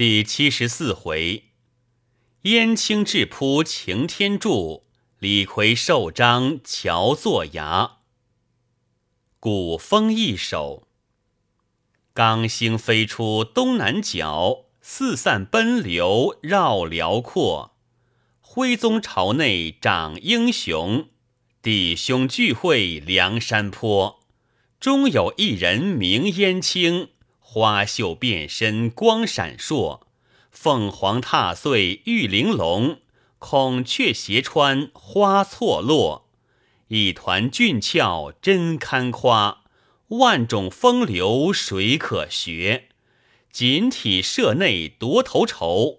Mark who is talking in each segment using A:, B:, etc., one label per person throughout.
A: 第七十四回，燕青智扑擎天柱，李逵受章乔作牙。古风一首：刚星飞出东南角，四散奔流绕辽阔。徽宗朝内长英雄，弟兄聚会梁山坡。终有一人名燕青。花袖变身光闪烁，凤凰踏碎玉玲珑，孔雀斜穿花错落。一团俊俏真堪夸，万种风流谁可学？锦体社内夺头筹，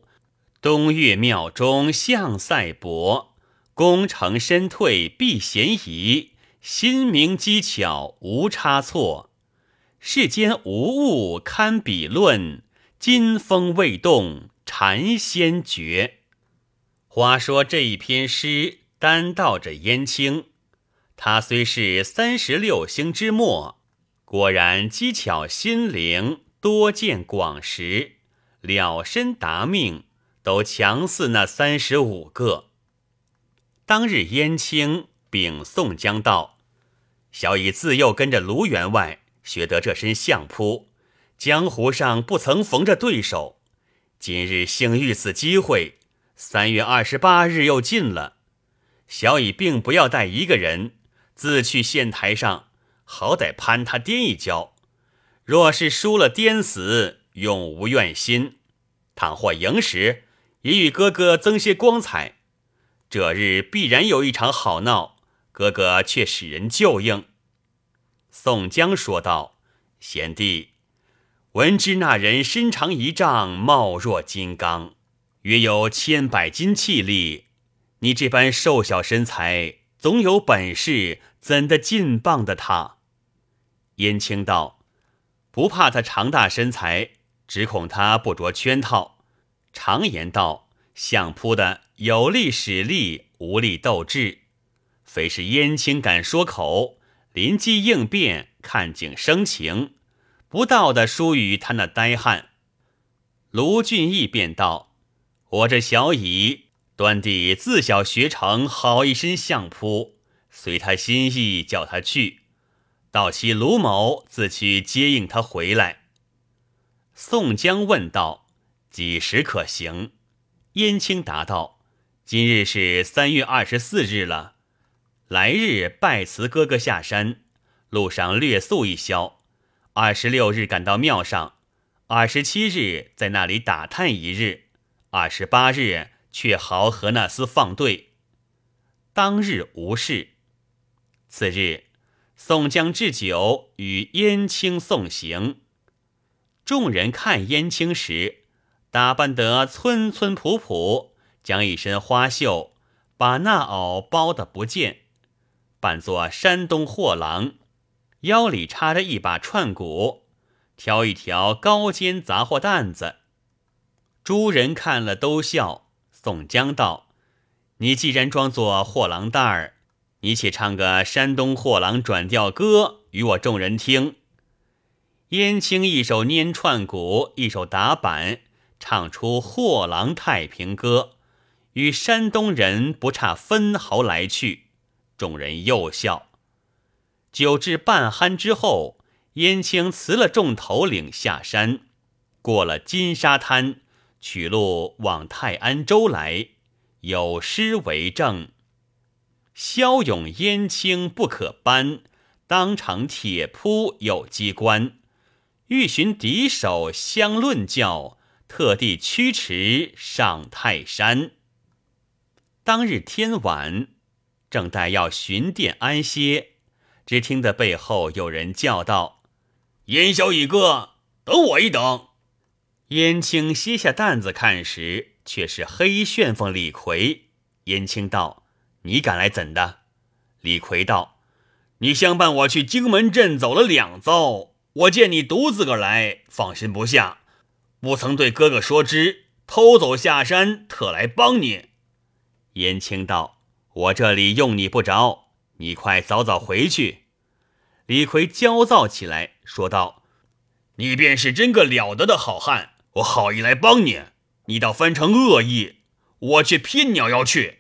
A: 东岳庙中向赛博。功成身退避嫌疑，心明机巧无差错。世间无物堪比论，金风未动禅仙绝。话说这一篇诗单道着燕青，他虽是三十六星之末，果然机巧心灵，多见广识，了身达命，都强似那三十五个。当日燕青禀宋江道：“小乙自幼跟着卢员外。”学得这身相扑，江湖上不曾逢着对手。今日幸遇此机会，三月二十八日又近了，小乙并不要带一个人，自去县台上，好歹攀他颠一跤。若是输了颠死，永无怨心；倘或赢时，也与哥哥增些光彩。这日必然有一场好闹，哥哥却使人救应。宋江说道：“贤弟，闻知那人身长一丈，貌若金刚，约有千百斤气力。你这般瘦小身材，总有本事，怎的劲棒的他？”燕青道：“不怕他长大身材，只恐他不着圈套。常言道，相扑的有力使力，无力斗智。非是燕青敢说口。”临机应变，看景生情，不道的输于他那呆汉。卢俊义便道：“我这小乙端地自小学成好一身相扑，随他心意，叫他去。到期卢某自去接应他回来。”宋江问道：“几时可行？”燕青答道：“今日是三月二十四日了。”来日拜辞哥哥下山，路上略宿一宵。二十六日赶到庙上，二十七日在那里打探一日，二十八日却好和那厮放队。当日无事。次日，宋江置酒与燕青送行。众人看燕青时，打扮得村村朴朴，将一身花绣把那袄包得不见。扮作山东货郎，腰里插着一把串鼓，挑一条高尖杂货担子。诸人看了都笑。宋江道：“你既然装作货郎担儿，你且唱个山东货郎转调歌与我众人听。”燕青一手拈串鼓，一手打板，唱出《货郎太平歌》，与山东人不差分毫来去。众人又笑。酒至半酣之后，燕青辞了众头领下山，过了金沙滩，取路往泰安州来。有诗为证：“骁勇燕青不可扳，当场铁扑有机关。欲寻敌手相论教，特地驱驰上泰山。”当日天晚。正待要寻殿安歇，只听得背后有人叫道：“
B: 燕小乙哥，等我一等。”
A: 燕青歇下担子看时，却是黑旋风李逵。燕青道：“你敢来怎的？”李逵道：“
B: 你相伴我去荆门镇走了两遭，我见你独自个来，放心不下，不曾对哥哥说知，偷走下山，特来帮你。”
A: 燕青道。我这里用你不着，你快早早回去。李逵焦躁起来，说道：“
B: 你便是真个了得的好汉，我好意来帮你，你倒翻成恶意，我却偏鸟要去。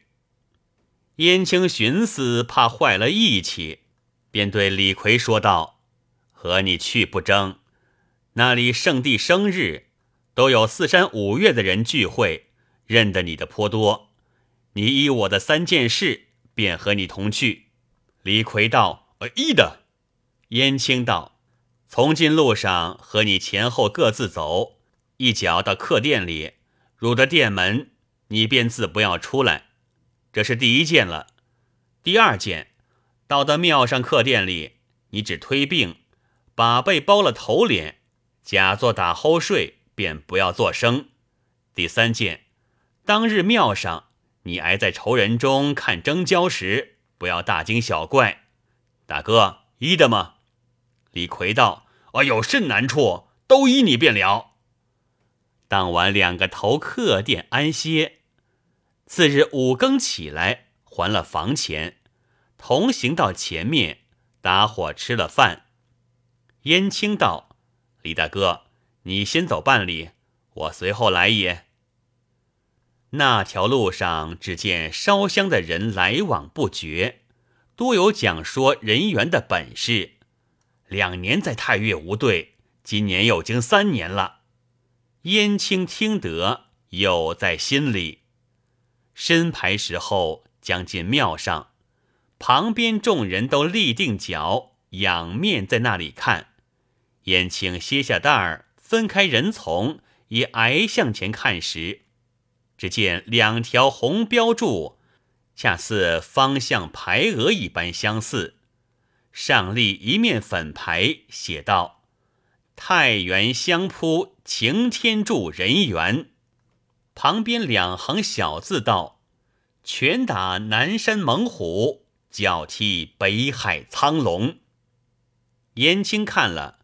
A: 燕青寻思，怕坏了义气，便对李逵说道：“和你去不争，那里圣帝生日，都有四山五岳的人聚会，认得你的颇多。你依我的三件事，便和你同去。”李逵道：“
B: 呃，依的。”
A: 燕青道：“从今路上和你前后各自走，一脚到客店里，入得店门，你便自不要出来。”这是第一件了，第二件，到得庙上客店里，你只推病，把被包了头脸，假作打齁睡，便不要作声。第三件，当日庙上你挨在仇人中看争交时，不要大惊小怪。大哥依的吗？
B: 李逵道：“啊，有甚难处，都依你便了。”
A: 当晚两个头客店安歇。次日五更起来，还了房钱，同行到前面，打伙吃了饭。燕青道：“李大哥，你先走半里，我随后来也。”那条路上，只见烧香的人来往不绝，多有讲说人缘的本事。两年在太岳无对，今年又经三年了。燕青听得，有在心里。申牌时候，将近庙上，旁边众人都立定脚，仰面在那里看。燕青歇下担儿，分开人丛，也挨向前看时，只见两条红标柱，恰似方向牌额一般相似，上立一面粉牌，写道：“太原香扑擎天柱人缘。”旁边两行小字道：“拳打南山猛虎，脚踢北海苍龙。”燕青看了，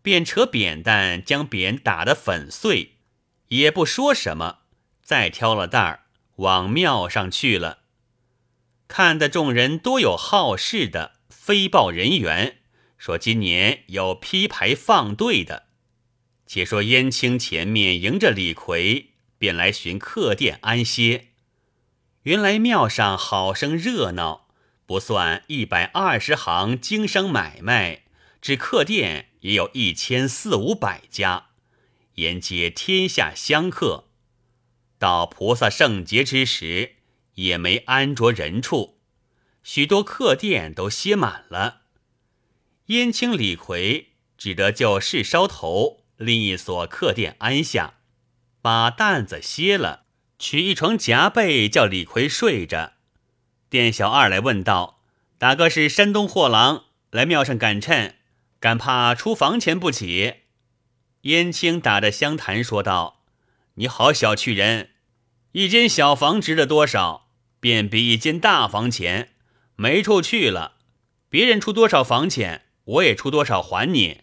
A: 便扯扁担将匾打得粉碎，也不说什么，再挑了担儿往庙上去了。看得众人多有好事的，飞报人员，说今年有批牌放队的。且说燕青前面迎着李逵。便来寻客店安歇。原来庙上好生热闹，不算一百二十行经商买卖，只客店也有一千四五百家，沿街天下香客。到菩萨圣节之时，也没安着人处，许多客店都歇满了。燕青、李逵只得就事梢头另一所客店安下。把担子歇了，取一床夹被，叫李逵睡着。店小二来问道：“大哥是山东货郎，来庙上赶趁，敢怕出房钱不起？”燕青打着香坛说道：“你好小觑人，一间小房值了多少，便比一间大房钱。没处去了，别人出多少房钱，我也出多少还你。”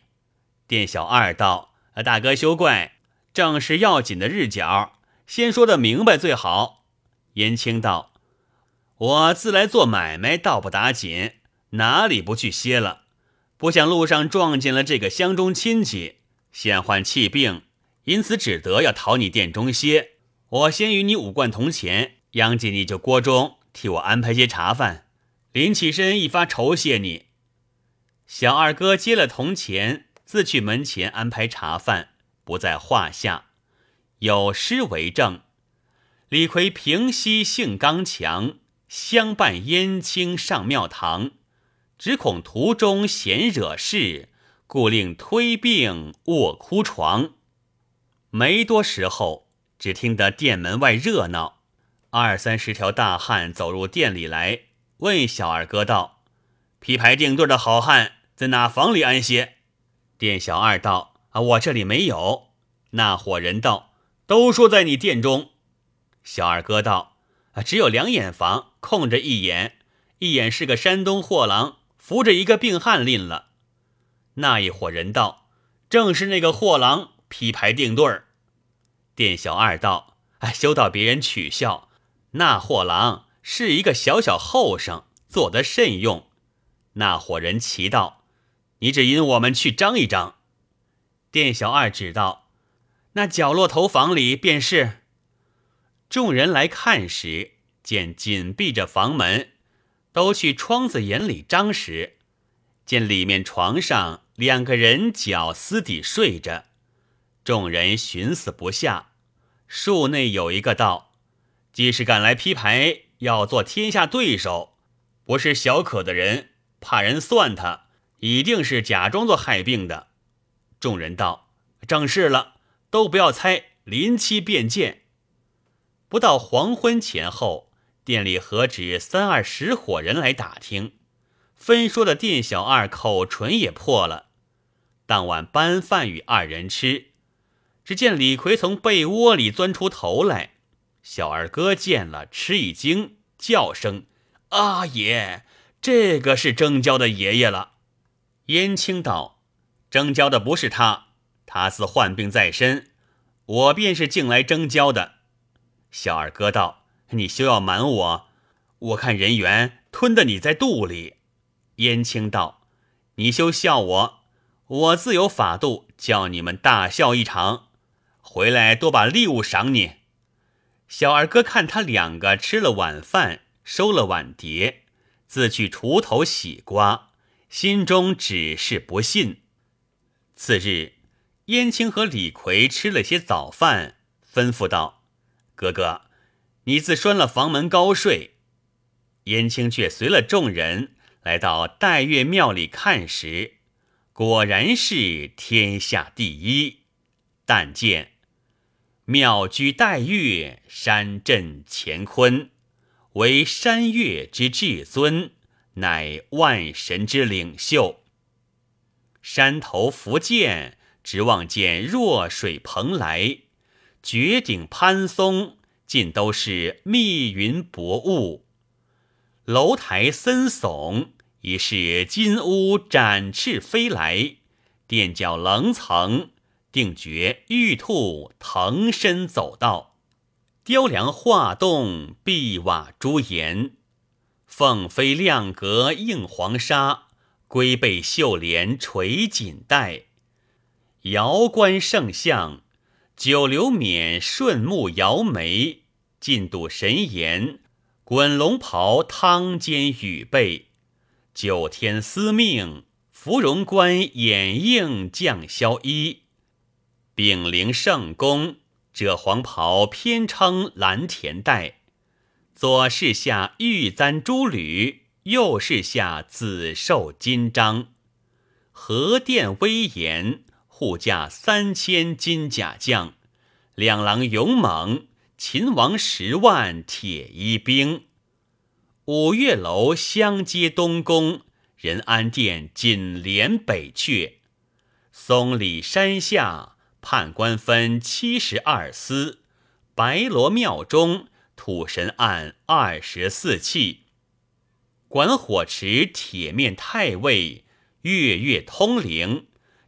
A: 店小二道：“大哥休怪。”正是要紧的日角，先说的明白最好。燕青道：“我自来做买卖，倒不打紧，哪里不去歇了？不想路上撞见了这个乡中亲戚，现患气病，因此只得要讨你店中歇。我先与你五贯铜钱，央进你就锅中，替我安排些茶饭。临起身一发酬谢你。”小二哥接了铜钱，自去门前安排茶饭。不在话下，有诗为证：李逵平息性刚强，相伴燕青上庙堂。只恐途中闲惹事，故令推病卧枯床。没多时候，只听得店门外热闹，二三十条大汉走入店里来，问小二哥道：“批牌定对的好汉在哪房里安歇？”店小二道。啊我这里没有。那伙人道：“都说在你店中。”小二哥道：“啊，只有两眼房空着一眼，一眼是个山东货郎扶着一个病汉拎了。”那一伙人道：“正是那个货郎批牌定对儿。”店小二道：“哎，休到别人取笑，那货郎是一个小小后生，做得甚用。”那伙人齐道：“你只因我们去张一张。”店小二指道：“那角落头房里便是。众人来看时，见紧闭着房门，都去窗子眼里张时，见里面床上两个人脚私底睡着。众人寻思不下，树内有一个道：“既是赶来批牌，要做天下对手，不是小可的人，怕人算他，一定是假装作害病的。”众人道：“正是了，都不要猜，临期便见。”不到黄昏前后，店里何止三二十伙人来打听，分说的店小二口唇也破了。当晚搬饭与二人吃。只见李逵从被窝里钻出头来，小二哥见了，吃一惊，叫声：“阿爷，这个是征交的爷爷了。”燕青道：“征交的不是他，他似患病在身，我便是进来征交的。”小二哥道：“你休要瞒我，我看人缘吞得你在肚里。”燕青道：“你休笑我，我自有法度，叫你们大笑一场。”回来多把礼物赏你。小二哥看他两个吃了晚饭，收了碗碟，自去锄头洗瓜，心中只是不信。次日，燕青和李逵吃了些早饭，吩咐道：“哥哥，你自拴了房门高睡。”燕青却随了众人来到戴月庙里看时，果然是天下第一。但见。妙居待月，山镇乾坤，为山岳之至尊，乃万神之领袖。山头伏剑，直望见弱水蓬莱；绝顶攀松，尽都是密云薄雾。楼台森耸，已是金乌展翅飞来；垫脚棱层。定觉玉兔腾身走道，雕梁画栋，碧瓦朱檐，凤飞亮阁映黄沙，龟背绣帘垂锦带，瑶观圣像，九流冕顺目摇眉，进度神颜，滚龙袍汤肩羽背，九天司命，芙蓉冠掩映降霄衣。丙灵圣宫，这黄袍偏称蓝田带；左是下玉簪珠履，右是下紫绶金章。和殿威严，护驾三千金甲将；两郎勇猛，秦王十万铁衣兵。五岳楼相接东宫，仁安殿紧连北阙。松里山下。判官分七十二司，白罗庙中土神案二十四器，管火池铁面太尉，月月通灵，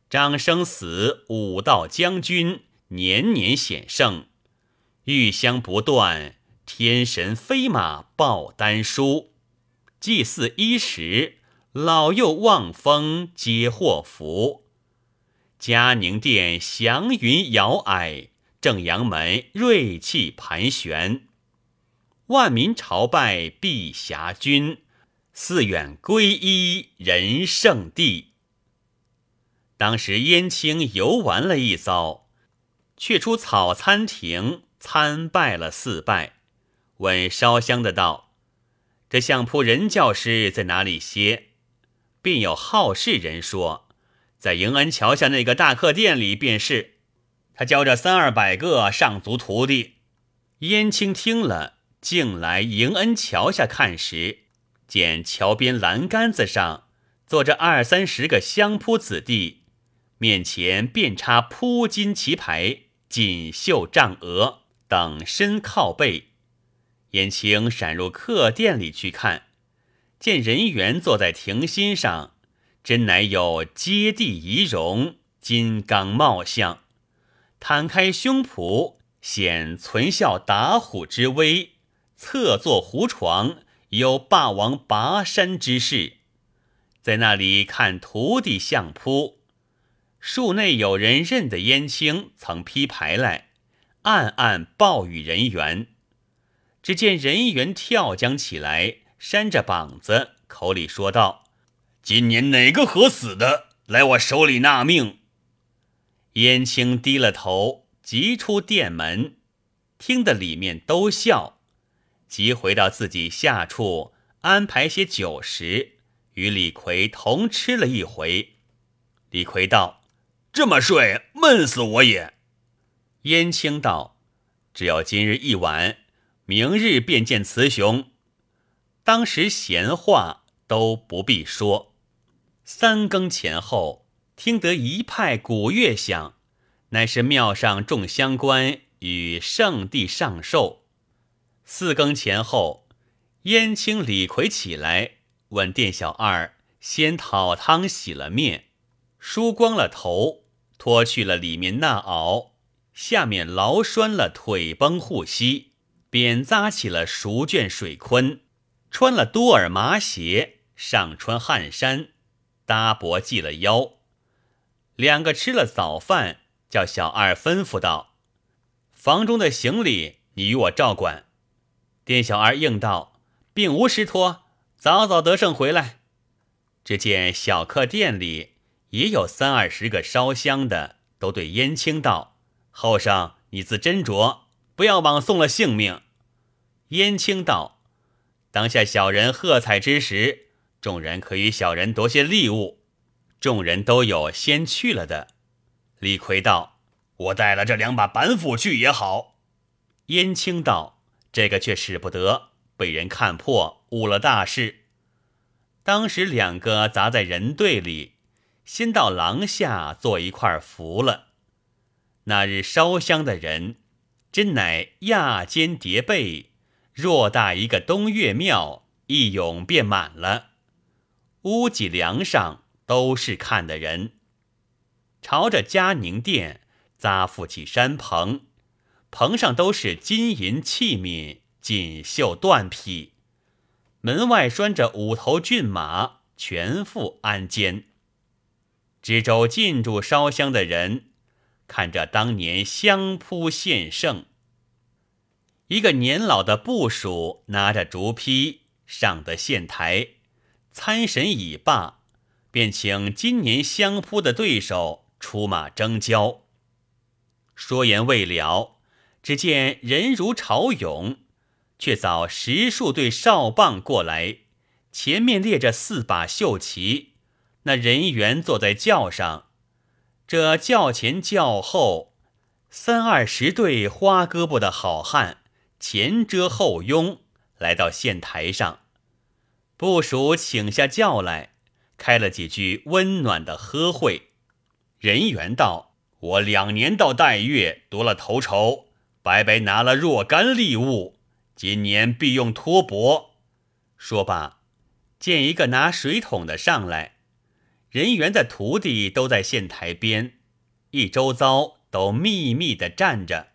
A: 张生死武道将军，年年显圣，玉香不断，天神飞马报丹书，祭祀衣食，老幼望风皆祸福。嘉宁殿祥云摇霭，正阳门锐气盘旋，万民朝拜碧霞君，寺远皈依仁圣地。当时燕青游玩了一遭，却出草餐亭参拜了四拜，问烧香的道：“这相扑人教师在哪里歇？”便有好事人说。在迎恩桥下那个大客店里，便是他教着三二百个上族徒弟。燕青听了，竟来迎恩桥下看时，见桥边栏杆子上坐着二三十个相扑子弟，面前遍插铺金旗牌、锦绣帐额，等身靠背。燕青闪入客店里去看，见人员坐在亭心上。真乃有接地仪容，金刚貌相，摊开胸脯，显存孝打虎之威；侧坐胡床，有霸王拔山之势。在那里看徒弟相扑，树内有人认得燕青，曾批牌来，暗暗报与人员。只见人员跳将起来，扇着膀子，口里说道：“
B: 今年哪个合死的，来我手里纳命。”
A: 燕青低了头，急出店门，听得里面都笑，急回到自己下处，安排些酒食，与李逵同吃了一回。李逵道：“
B: 这么睡，闷死我也。”
A: 燕青道：“只要今日一晚，明日便见雌雄。”当时闲话都不必说。三更前后。听得一派鼓乐响，乃是庙上众香官与圣地上寿。四更前后，燕青、李逵起来，问店小二先讨汤洗了面，梳光了头，脱去了里面那袄，下面劳拴了腿绷护膝，便扎起了熟绢水坤，穿了多尔麻鞋，上穿汗衫，搭脖系了腰。两个吃了早饭，叫小二吩咐道：“房中的行李，你与我照管。”店小二应道：“并无失托，早早得胜回来。”只见小客店里也有三二十个烧香的，都对燕青道：“后生，你自斟酌，不要枉送了性命。”燕青道：“当下小人喝彩之时，众人可与小人夺些利物。”众人都有先去了的。李逵道：“
B: 我带了这两把板斧去也好。”
A: 燕青道：“这个却使不得，被人看破，误了大事。”当时两个砸在人队里，先到廊下做一块符了。那日烧香的人，真乃亚间叠被，偌大一个东岳庙，一涌便满了。屋脊梁上。都是看的人，朝着嘉宁殿扎覆起山棚，棚上都是金银器皿、锦绣缎匹，门外拴着五头骏马，全副鞍鞯。知州进驻烧香的人，看着当年香扑献圣，一个年老的部属拿着竹坯上的县台，参神已罢。便请今年相扑的对手出马争交。说言未了，只见人如潮涌，却早十数对哨棒过来，前面列着四把绣旗，那人员坐在轿上，这轿前轿后三二十对花胳膊的好汉，前遮后拥，来到县台上，部属请下轿来。开了几句温暖的呵会，人员道：“我两年到待月夺了头筹，白白拿了若干利物，今年必用托钵。”说罢，见一个拿水桶的上来，人员的徒弟都在县台边，一周遭都密密的站着。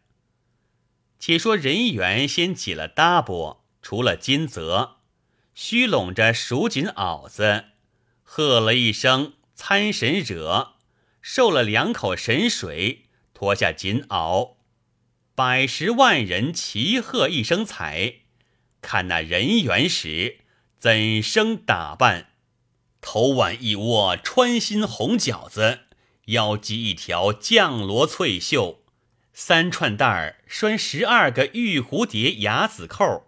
A: 且说人员先起了搭钵，除了金泽，虚拢着蜀锦袄子。喝了一声参神者，受了两口神水，脱下锦袄，百十万人齐喝一声彩。看那人缘时怎生打扮？头挽一窝穿心红饺子，腰系一条绛罗翠袖，三串带拴十二个玉蝴蝶牙子扣，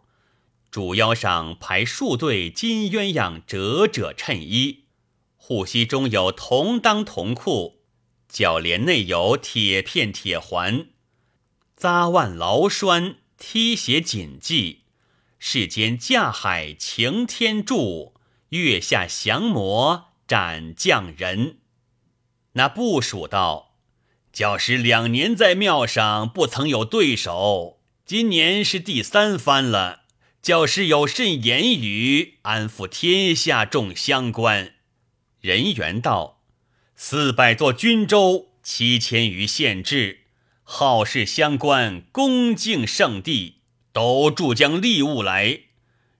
A: 主腰上排数对金鸳鸯折褶衬衣。护膝中有铜裆铜裤，脚连内有铁片铁环，扎腕牢栓，踢鞋谨记。世间架海擎天柱，月下降魔斩将人。那部属道：教师两年在庙上不曾有对手，今年是第三番了。教师有甚言语，安抚天下众乡官？人员道：四百座军州，七千余县治，好事相关，恭敬圣地，都助将利物来。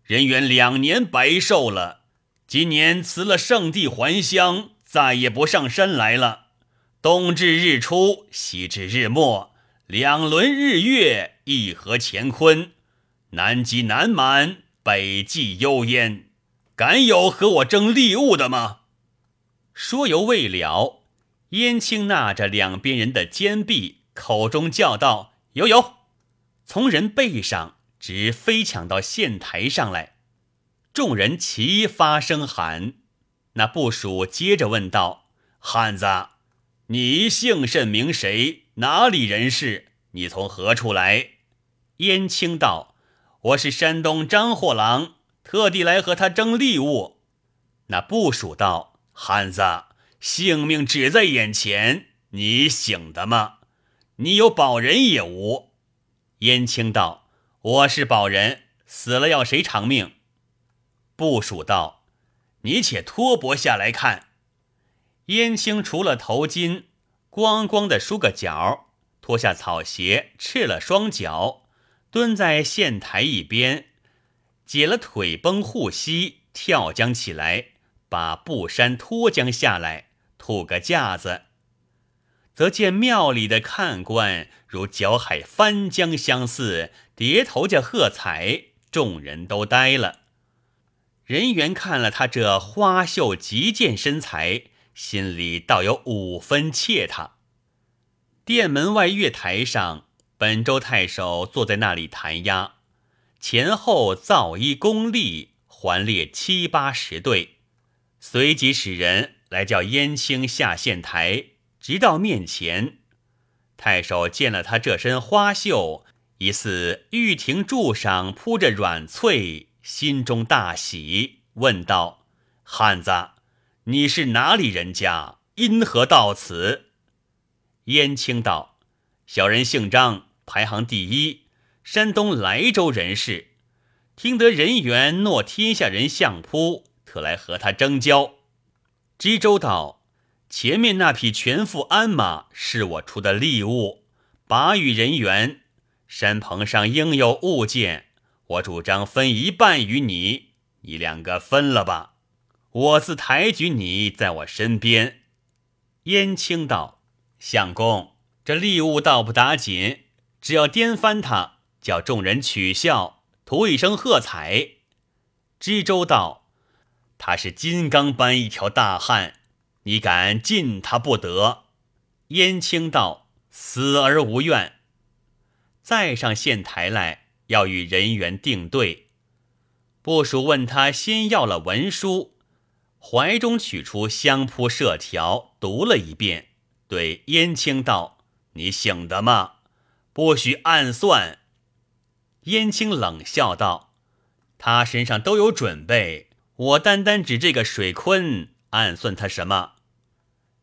A: 人员两年白受了，今年辞了圣地还乡，再也不上山来了。
B: 东至日出，西至日没，两轮日月，一合乾坤，南极南蛮，北极幽燕，敢有和我争利物的吗？
A: 说犹未了，燕青纳着两边人的肩臂，口中叫道：“有有！”从人背上直飞抢到县台上来。众人齐发声喊。那部属接着问道：“汉子，你姓甚名谁？哪里人士？你从何处来？”燕青道：“我是山东张货郎，特地来和他争利物。”那部署道。汉子，性命只在眼前，你醒的吗？你有保人也无。燕青道：“我是保人，死了要谁偿命？”部署道：“你且脱帛下来看。”燕青除了头巾，光光的梳个角，脱下草鞋，赤了双脚，蹲在县台一边，解了腿绷护膝，跳将起来。把布衫脱将下来，吐个架子，则见庙里的看官如搅海翻江相似，叠头家喝彩，众人都呆了。人员看了他这花秀极健身材，心里倒有五分怯他。殿门外月台上，本州太守坐在那里弹压，前后造一功力，环列七八十对。随即使人来叫燕青下县台，直到面前。太守见了他这身花绣，疑似玉亭柱上铺着软翠，心中大喜，问道：“汉子，你是哪里人家？因何到此？”燕青道：“小人姓张，排行第一，山东莱州人士。听得人缘诺天下人相扑。”特来和他争交。知州道：“前面那匹全副鞍马是我出的利物，把与人员。山棚上应有物件，我主张分一半与你，你两个分了吧。我自抬举你在我身边。”燕青道：“相公，这利物倒不打紧，只要颠翻他，叫众人取笑，图一声喝彩。”知州道。他是金刚般一条大汉，你敢近他不得。燕青道：“死而无怨。”再上县台来，要与人员定对。部属问他，先要了文书，怀中取出香扑设条，读了一遍，对燕青道：“你醒得吗？不许暗算。”燕青冷笑道：“他身上都有准备。”我单单指这个水坤，暗算他什么？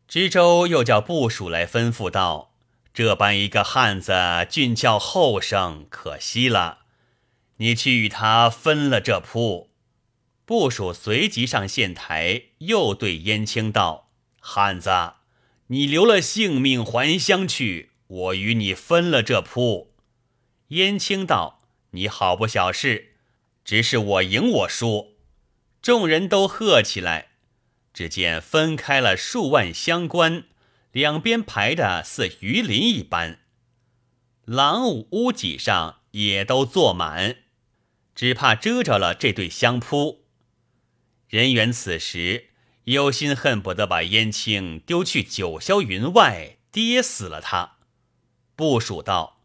A: 知州又叫部属来吩咐道：“这般一个汉子，俊俏后生，可惜了。你去与他分了这铺。”部属随即上县台，又对燕青道：“汉子，你留了性命还乡去，我与你分了这铺。”燕青道：“你好不小事，只是我赢我输。”众人都喝起来，只见分开了数万乡官，两边排的似鱼鳞一般。廊屋屋脊上也都坐满，只怕遮着了这对香扑。人员此时忧心恨不得把燕青丢去九霄云外，跌死了他。部署道：“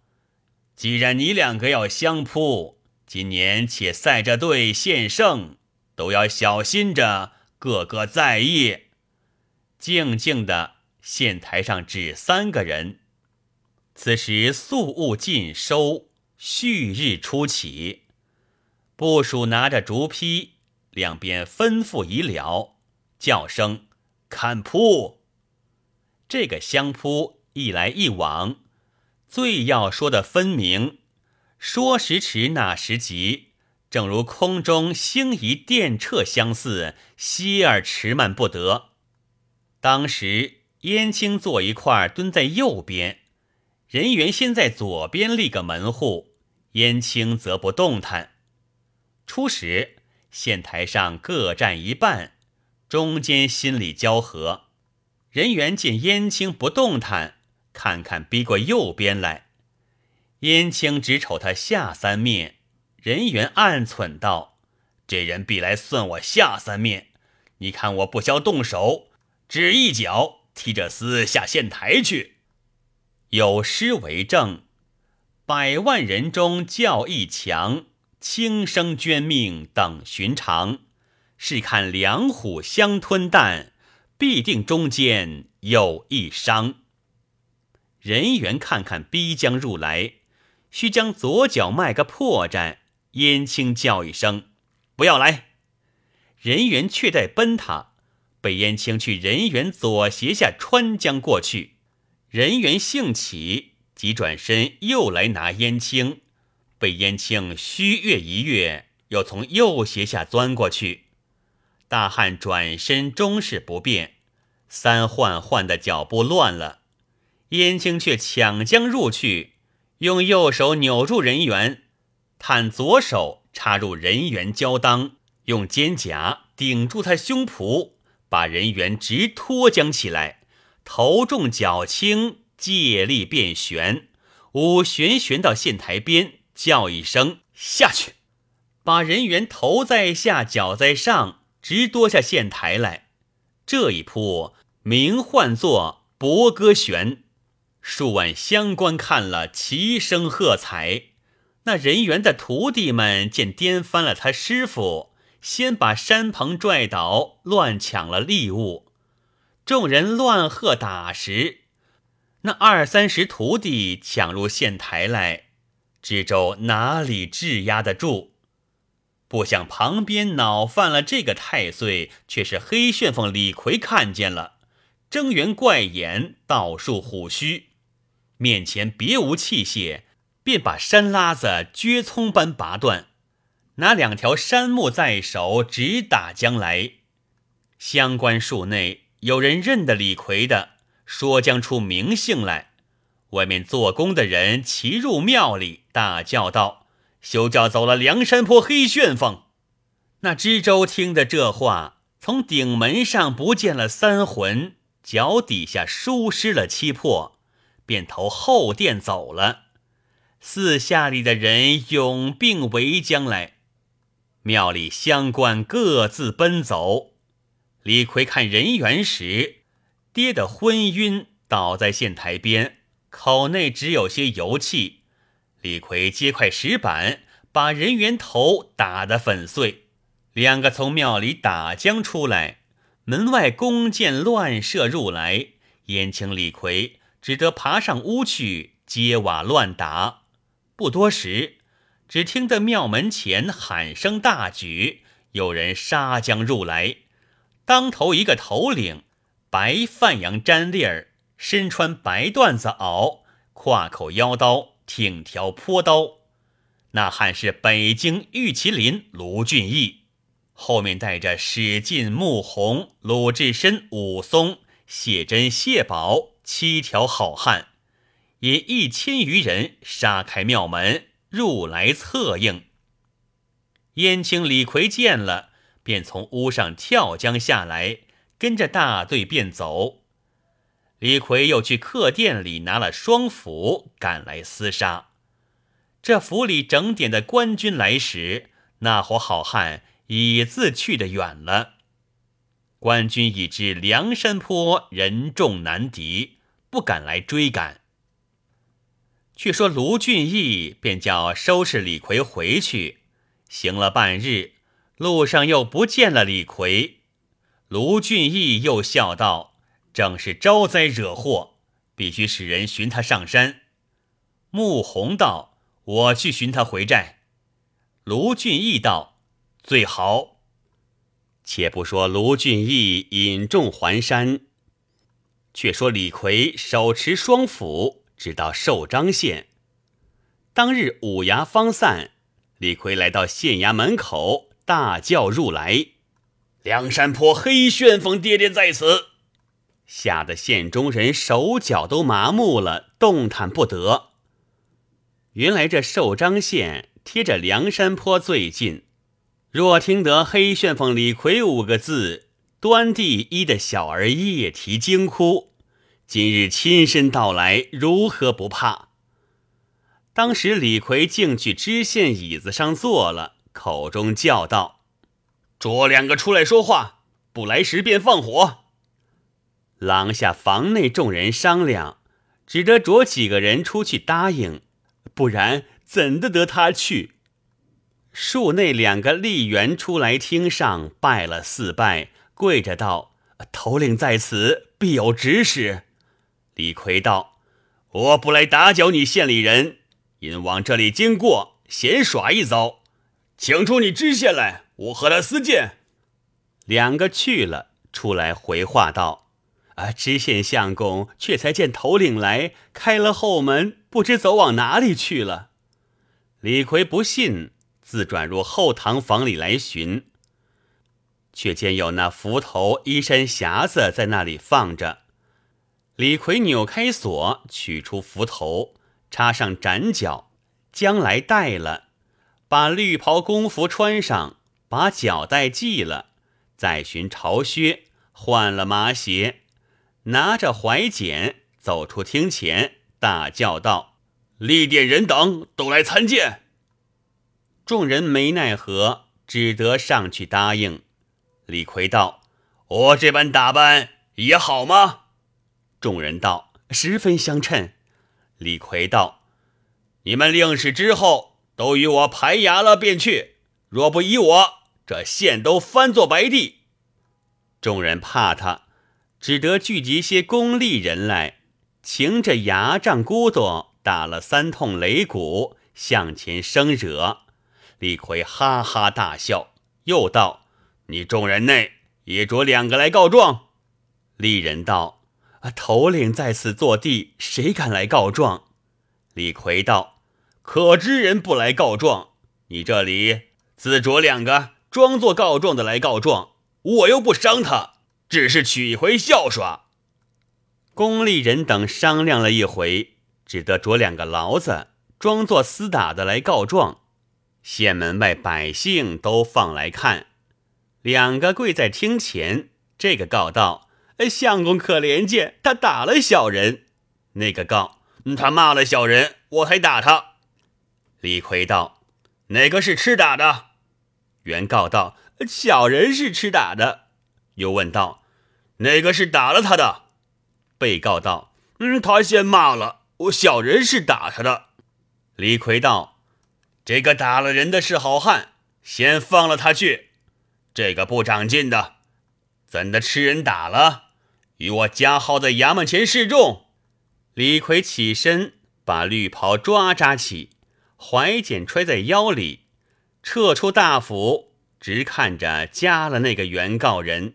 A: 既然你两个要相扑，今年且赛着队献胜。”都要小心着，个个在意。静静的，县台上只三个人。此时宿务尽收，旭日初起。部署拿着竹坯，两边吩咐已了，叫声看铺。这个相扑一来一往，最要说的分明，说时迟，那时急。正如空中星移电掣相似，息而迟慢不得。当时燕青坐一块蹲在右边，人员先在左边立个门户，燕青则不动弹。初时县台上各站一半，中间心里交合。人员见燕青不动弹，看看逼过右边来。燕青只瞅他下三面，人员暗忖道：“这人必来算我下三面。你看我不消动手，只一脚踢着厮下县台去。”有诗为证：“百万人中较一强，轻生捐命等寻常。试看两虎相吞啖，必定中间有一伤。”人员看看逼将入来。须将左脚迈个破绽，燕青叫一声：“不要来！”人员却待奔他，被燕青去人员左斜下穿将过去。人员兴起，急转身又来拿燕青，被燕青虚跃一跃，又从右斜下钻过去。大汉转身终是不变，三换换的脚步乱了，燕青却抢将入去。用右手扭住人猿，探左手插入人猿交裆，用肩胛顶住他胸脯，把人猿直拖将起来，头重脚轻，借力便旋，五旋旋到线台边，叫一声下去，把人猿头在下，脚在上，直多下线台来。这一扑名唤作博歌旋。数万乡官看了，齐声喝彩。那人员的徒弟们见颠翻了他师傅，先把山棚拽倒，乱抢了利物。众人乱喝打时，那二三十徒弟抢入县台来，知州哪里制压得住？不想旁边恼犯了这个太岁，却是黑旋风李逵看见了，睁圆怪眼，倒竖虎须。面前别无器械，便把山拉子撅葱般拔断，拿两条山木在手，直打将来。乡关树内有人认得李逵的，说将出名姓来。外面做工的人齐入庙里，大叫道：“休叫走了梁山坡黑旋风！”那知州听得这话，从顶门上不见了三魂，脚底下疏失了七魄。便投后殿走了，四下里的人拥并围将来，庙里乡官各自奔走。李逵看人缘时，跌得昏晕，倒在线台边，口内只有些油气。李逵接块石板，把人缘头打得粉碎。两个从庙里打将出来，门外弓箭乱射入来，燕青李逵。只得爬上屋去揭瓦乱打，不多时，只听得庙门前喊声大举，有人杀将入来。当头一个头领，白范阳毡笠儿，身穿白缎子袄，挎口腰刀，挺条坡刀。那汉是北京玉麒麟卢俊义，后面带着史进、穆弘、鲁智深、武松、谢珍、谢宝。七条好汉，引一千余人杀开庙门，入来策应。燕青、李逵见了，便从屋上跳江下来，跟着大队便走。李逵又去客店里拿了双斧，赶来厮杀。这府里整点的官军来时，那伙好汉已自去得远了。官军已知梁山坡人众难敌。不敢来追赶。却说卢俊义便叫收拾李逵回去，行了半日，路上又不见了李逵。卢俊义又笑道：“正是招灾惹祸，必须使人寻他上山。”穆弘道：“我去寻他回寨。”卢俊义道：“最好。”且不说卢俊义引众还山。却说李逵手持双斧，直到寿张县。当日五衙方散，李逵来到县衙门口，大叫入来：“梁山坡黑旋风爹爹在此！”吓得县中人手脚都麻木了，动弹不得。原来这寿张县贴着梁山坡最近，若听得黑旋风李逵五个字，端地一的小儿夜啼惊哭，今日亲身到来，如何不怕？当时李逵竟去知县椅子上坐了，口中叫道：“
B: 捉两个出来说话，不来时便放火。”
A: 廊下房内众人商量，只得着几个人出去答应，不然怎的得他去？树内两个吏员出来厅上拜了四拜，跪着道：“头领在此，必有指使。”李逵道：“
B: 我不来打搅你县里人。”因往这里经过，闲耍一遭，请出你知县来，我和他私见。
A: 两个去了，出来回话道：“啊，知县相公却才见头领来，开了后门，不知走往哪里去了。”李逵不信，自转入后堂房里来寻，却见有那斧头、衣衫匣子在那里放着。李逵扭开锁，取出斧头。插上斩脚，将来带了，把绿袍工服穿上，把脚带系了，再寻朝靴，换了麻鞋，拿着怀剪走出厅前，大叫道：“
B: 立殿人等都来参见。”
A: 众人没奈何，只得上去答应。李逵道：“
B: 我这般打扮也好吗？”
A: 众人道：“十分相称。”李逵道：“
B: 你们令使之后，都与我排牙了便去。若不依我，这县都翻作白地。”
A: 众人怕他，只得聚集些功利人来，擎着牙杖骨朵，打了三通擂鼓，向前生惹。李逵哈哈大笑，又道：“你众人内也着两个来告状。”吏人道。啊！头领在此坐地，谁敢来告状？李逵道：“
B: 可知人不来告状，你这里自着两个装作告状的来告状，我又不伤他，只是取回笑耍。”
A: 公吏人等商量了一回，只得着两个牢子，装作厮打的来告状。县门外百姓都放来看，两个跪在厅前，这个告道。相公可怜见，他打了小人。那个告
B: 他骂了小人，我还打他。
A: 李逵道：“
B: 哪个是吃打的？”
A: 原告道：“小人是吃打的。”又问道：“
B: 哪个是打了他的？”
A: 被告道：“
B: 嗯，他先骂了我，小人是打他的。”
A: 李逵道：“
B: 这个打了人的是好汉，先放了他去。这个不长进的，怎的吃人打了？”与我加号在衙门前示众。
A: 李逵起身，把绿袍抓扎起，怀剪揣在腰里，撤出大府，直看着加了那个原告人，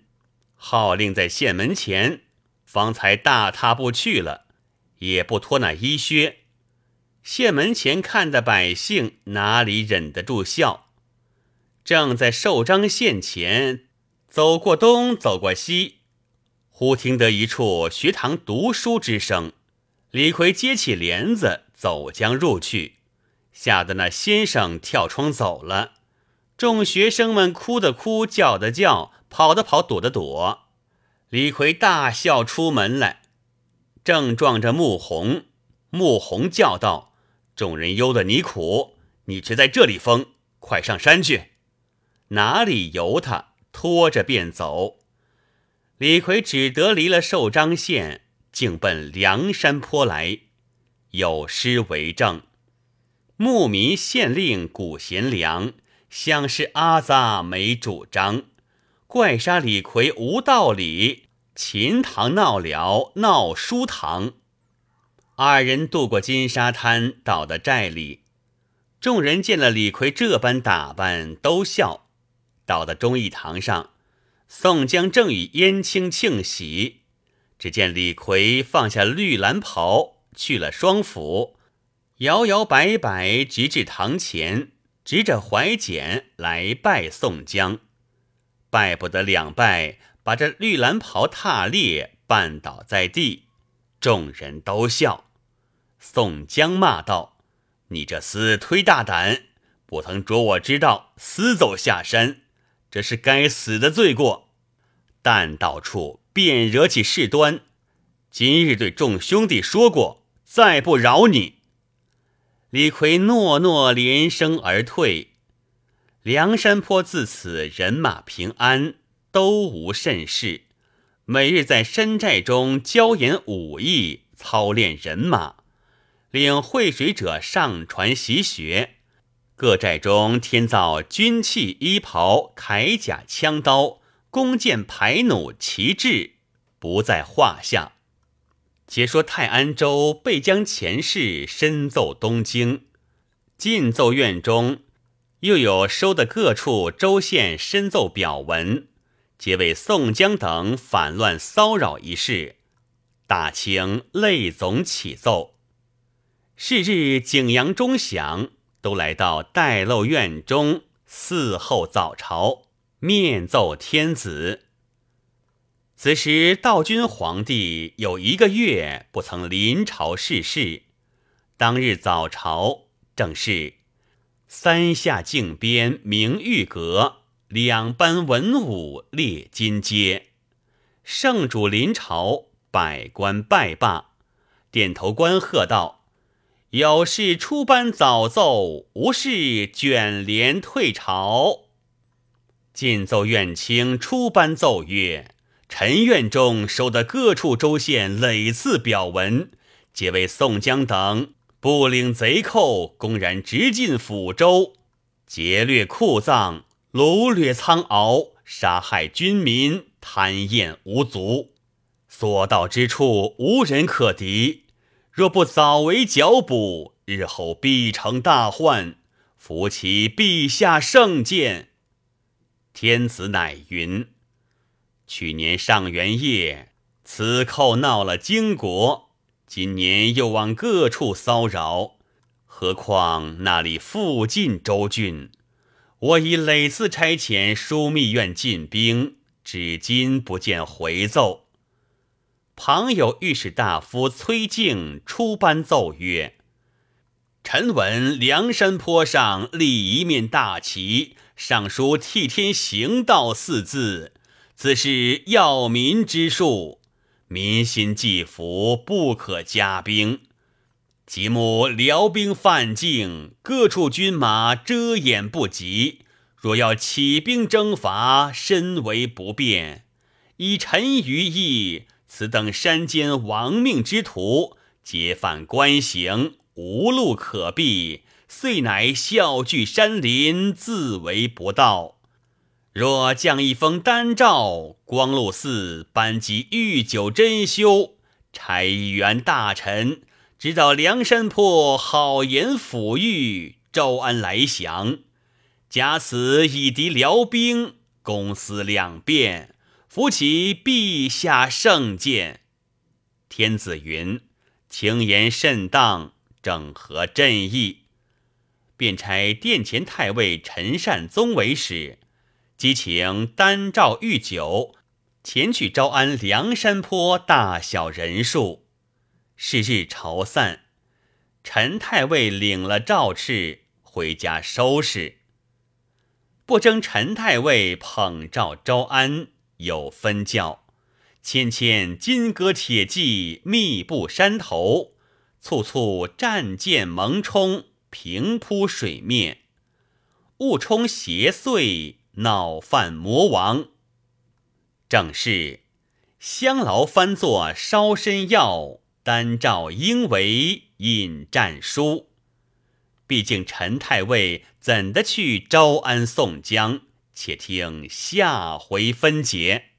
A: 号令在县门前，方才大踏步去了，也不脱那衣靴。县门前看的百姓哪里忍得住笑？正在寿张县前，走过东，走过西。忽听得一处学堂读书之声，李逵接起帘子走将入去，吓得那先生跳窗走了，众学生们哭的哭，叫的叫，跑的跑，躲的躲。李逵大笑出门来，正撞着穆弘，穆弘叫道：“众人忧得你苦，你却在这里疯，快上山去！”哪里由他，拖着便走。李逵只得离了寿张县，竟奔梁山坡来。有诗为证：“牧民县令古贤良，相识阿扎没主张。怪杀李逵无道理，秦堂闹了闹书堂。”二人渡过金沙滩，到的寨里，众人见了李逵这般打扮，都笑。到的忠义堂上。宋江正与燕青庆喜，只见李逵放下绿蓝袍，去了双斧，摇摇摆摆直至堂前，执着怀简来拜宋江。拜不得两拜，把这绿蓝袍踏裂，绊倒在地，众人都笑。宋江骂道：“你这厮忒大胆，不曾着我之道，私走下山，这是该死的罪过。”但到处便惹起事端。今日对众兄弟说过，再不饶你。李逵诺诺连声而退。梁山坡自此人马平安，都无甚事。每日在山寨中教演武艺，操练人马，领会水者上船习学。各寨中添造军器、衣袍、铠甲、枪刀、弓箭、牌弩、旗帜，不在话下。且说泰安州备将前事深奏东京，进奏院中又有收的各处州县深奏表文，皆为宋江等反乱骚扰一事，大清泪总起奏。是日景阳钟响。都来到待漏院中伺候早朝，面奏天子。此时道君皇帝有一个月不曾临朝视事。当日早朝正是三下靖边明玉阁，两班文武列金阶。圣主临朝，百官拜罢，点头官贺道。有事出班早奏，无事卷帘退朝。进奏院卿出班奏曰：“臣院中收的各处州县累次表文，皆为宋江等不领贼寇，公然直进抚州，劫掠库藏，掳掠仓廒，杀害军民，贪宴无足，所到之处无人可敌。”若不早为剿捕，日后必成大患。扶其陛下圣鉴。天子乃云：去年上元夜，此寇闹了荆国，今年又往各处骚扰，何况那里附近州郡？我已累次差遣枢密院进兵，至今不见回奏。旁有御史大夫崔敬出班奏曰：“臣闻梁山坡上立一面大旗，上书‘替天行道’四字，此是要民之术。民心既服，不可加兵。即目辽兵犯境，各处军马遮掩不及，若要起兵征伐，深为不便。以臣愚意。”此等山间亡命之徒，皆犯官刑，无路可避，遂乃笑聚山林，自为不道。若降一封单诏，光禄寺颁及御酒珍馐，差一员大臣，直到梁山坡，好言抚育，招安来降。假此以敌辽兵，公私两便。扶起陛下圣鉴，天子云：“轻言甚当，整合朕意。”便差殿前太尉陈善宗为使，即请单诏御酒，前去招安梁山坡大小人数。是日朝散，陈太尉领了诏敕回家收拾，不争陈太尉捧诏招安。有分教，纤纤金戈铁骑，密布山头；簇簇战舰猛冲，平铺水面。误冲邪祟，闹犯魔王。正是香劳翻作烧身药，单照应为引战书。毕竟陈太尉怎的去招安宋江？且听下回分解。